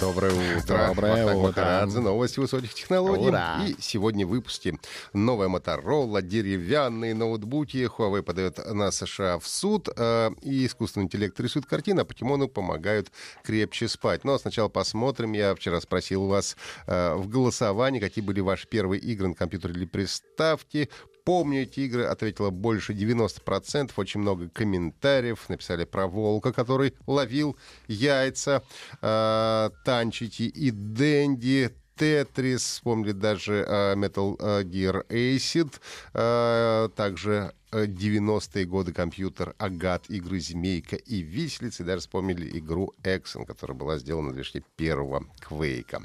Доброе утро. Доброе утро. Махарадзе, новости высоких технологий. Ура. И сегодня в выпуске новая Motorola, деревянные ноутбуки. Huawei подает на США в суд. э, и искусственный интеллект рисует картины, а покемоны помогают крепче спать. Но сначала посмотрим. Я вчера спросил вас э, в голосовании, какие были ваши первые игры на компьютере или приставке. Помню эти игры, ответило больше 90%. Очень много комментариев. Написали про волка, который ловил яйца. Э, Танчити и Дэнди. Тетрис, вспомнили даже э, Metal э, Gear Acid, э, также 90-е годы компьютер Агат, игры Змейка и Виселица, и даже вспомнили игру Эксон, которая была сделана лишь первого Квейка.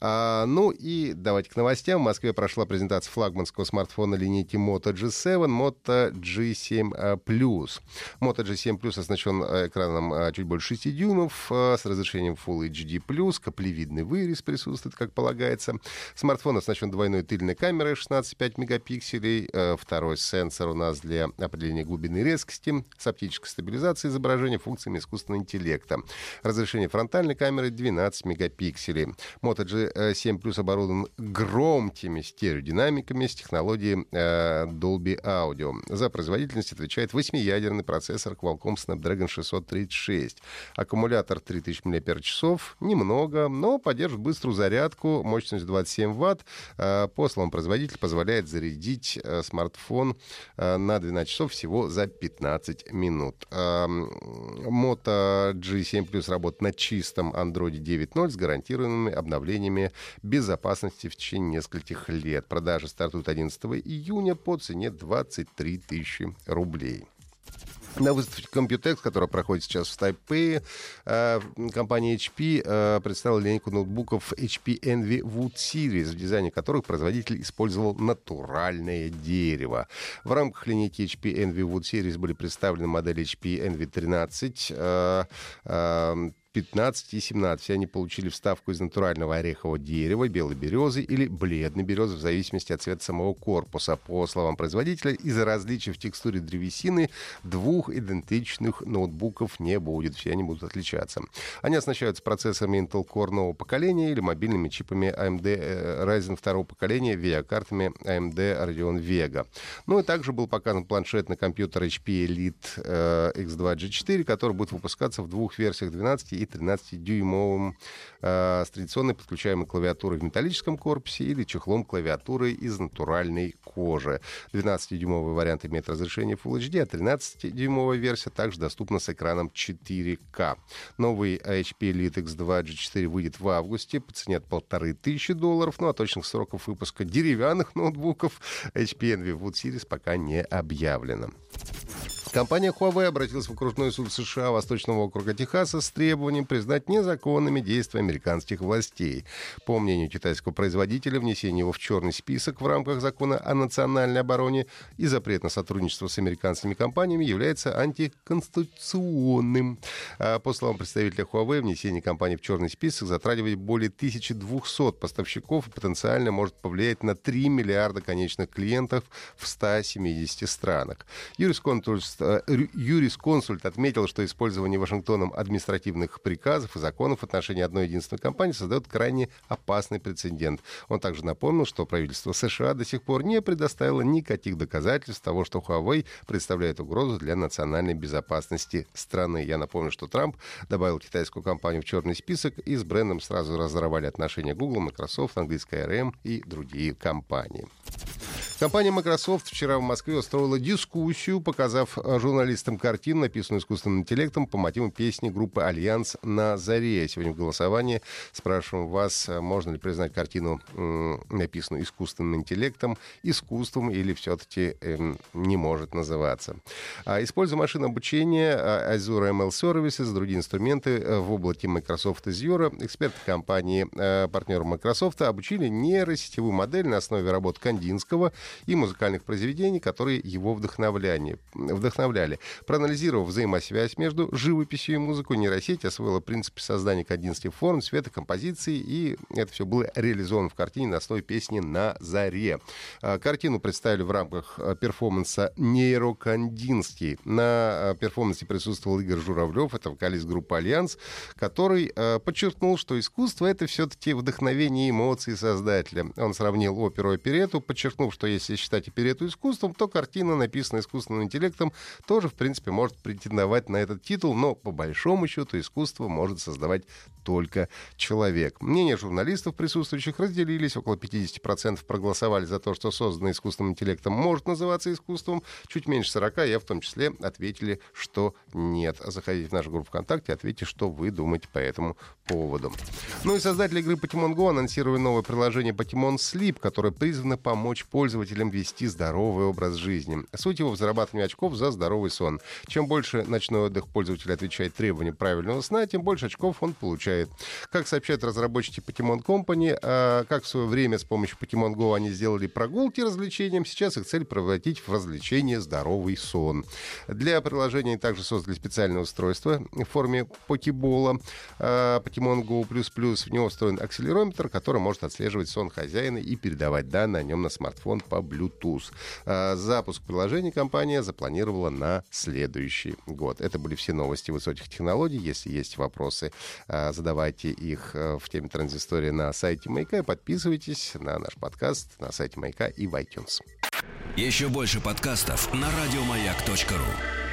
А, ну и давайте к новостям. В Москве прошла презентация флагманского смартфона линейки Moto G7, Moto G7 Plus. Moto G7 Plus оснащен э, экраном э, чуть больше 6 дюймов э, с разрешением Full HD+, каплевидный вырез присутствует, как полагается. Смартфон оснащен двойной тыльной камерой 16,5 мегапикселей, э, второй сенсор у нас для определения глубины резкости с оптической стабилизацией изображения функциями искусственного интеллекта. Разрешение фронтальной камеры 12 мегапикселей. Moto G7 Plus оборудован громкими стереодинамиками с технологией э, Dolby Audio. За производительность отвечает восьмиядерный процессор Qualcomm Snapdragon 636. Аккумулятор 3000 мАч. Немного, но поддерживает быструю зарядку, мощность 27 Вт. Э, По словам производителя, позволяет зарядить э, смартфон на 12 часов всего за 15 минут. Moto G7 Plus работает на чистом Android 9.0 с гарантированными обновлениями безопасности в течение нескольких лет. Продажи стартуют 11 июня по цене 23 тысячи рублей. На выставке Computex, которая проходит сейчас в Тайпее, э, компания HP э, представила линейку ноутбуков HP Envy Wood Series, в дизайне которых производитель использовал натуральное дерево. В рамках линейки HP Envy Wood Series были представлены модели HP Envy 13, э, э, 15 и 17. Все они получили вставку из натурального орехового дерева, белой березы или бледной березы, в зависимости от цвета самого корпуса. По словам производителя, из-за различий в текстуре древесины двух идентичных ноутбуков не будет. Все они будут отличаться. Они оснащаются процессорами Intel Core нового поколения или мобильными чипами AMD э, Ryzen второго поколения, видеокартами AMD Radeon Vega. Ну и также был показан планшетный компьютер HP Elite э, X2 G4, который будет выпускаться в двух версиях 12 и 13-дюймовым э, с традиционной подключаемой клавиатурой в металлическом корпусе или чехлом клавиатуры из натуральной кожи. 12-дюймовый вариант имеет разрешение Full HD, а 13-дюймовая версия также доступна с экраном 4К. Новый HP Elite X2 G4 выйдет в августе по цене от полторы тысячи долларов, ну а точных сроков выпуска деревянных ноутбуков HP Envy Wood Series пока не объявлено. Компания Huawei обратилась в окружной суд США Восточного округа Техаса с требованием признать незаконными действия американских властей. По мнению китайского производителя, внесение его в черный список в рамках закона о национальной обороне и запрет на сотрудничество с американскими компаниями является антиконституционным. А По словам представителя Huawei, внесение компании в черный список затрагивает более 1200 поставщиков и потенциально может повлиять на 3 миллиарда конечных клиентов в 170 странах. Юрисконсульт, юрисконсульт отметил, что использование Вашингтоном административных приказов и законов в отношении одной единственной компании создает крайне опасный прецедент. Он также напомнил, что правительство США до сих пор не предоставило никаких доказательств того, что Huawei представляет угрозу для национальной безопасности страны. Я напомню, что Трамп добавил китайскую компанию в черный список, и с брендом сразу разорвали отношения Google, Microsoft, английская ARM и другие компании. Компания Microsoft вчера в Москве устроила дискуссию, показав э, журналистам картину, написанную искусственным интеллектом по мотивам песни группы «Альянс» на заре. Сегодня в голосовании спрашиваем вас, э, можно ли признать картину, написанную искусственным интеллектом, искусством или все-таки эм, не может называться. А, Используя машинное обучение, а, Azure ML Services, другие инструменты э, в области Microsoft Azure, эксперты компании, э, партнеры Microsoft, обучили нейросетевую модель на основе работ Кандинского и музыкальных произведений, которые его. Вдохновляли. Вдохновляли. Проанализировав взаимосвязь между живописью и музыкой, нейросеть освоила принципы создания координатных форм, цвета, композиции, и это все было реализовано в картине на основе песни «На заре». А, картину представили в рамках а, перформанса «Нейрокандинский». На а, перформансе присутствовал Игорь Журавлев, это вокалист группы «Альянс», который подчеркнул, что искусство — это все-таки вдохновение и эмоции создателя. Он сравнил оперу и оперету, подчеркнув, что если считать оперету искусством, то картина, написанная искусственным интеллектом, тоже, в принципе, может претендовать на этот титул, но по большому счету искусство может создавать только человек. Мнения журналистов, присутствующих, разделились. Около 50% проголосовали за то, что созданное искусственным интеллектом может называться искусством. Чуть меньше 40, я в том числе, ответили, что нет. Заходите в нашу группу ВКонтакте, ответьте, что вы думаете по этому поводу. Ну и создатели игры Pokemon Go анонсировали новое приложение Pokemon Sleep, которое призвано помочь пользователям вести здоровый образ жизни. Суть его в зарабатывании очков за здоровый сон. Чем больше ночной отдых пользователя отвечает требованиям правильного сна, тем больше очков он получает. Как сообщают разработчики Pokemon Company, а, как в свое время с помощью Pokemon Go они сделали прогулки развлечением, сейчас их цель превратить в развлечение здоровый сон. Для приложения также создали специальное устройство в форме покебола а, Pokemon Go++. В него встроен акселерометр, который может отслеживать сон хозяина и передавать данные о нем на смартфон по Bluetooth. А, запуск приложения компания запланировала на следующий год. Это были все новости высоких технологий. Если есть вопросы, задавайте их э, в теме транзистории на сайте Маяка и подписывайтесь на наш подкаст на сайте Маяка и в iTunes. Еще больше подкастов на радиомаяк.ру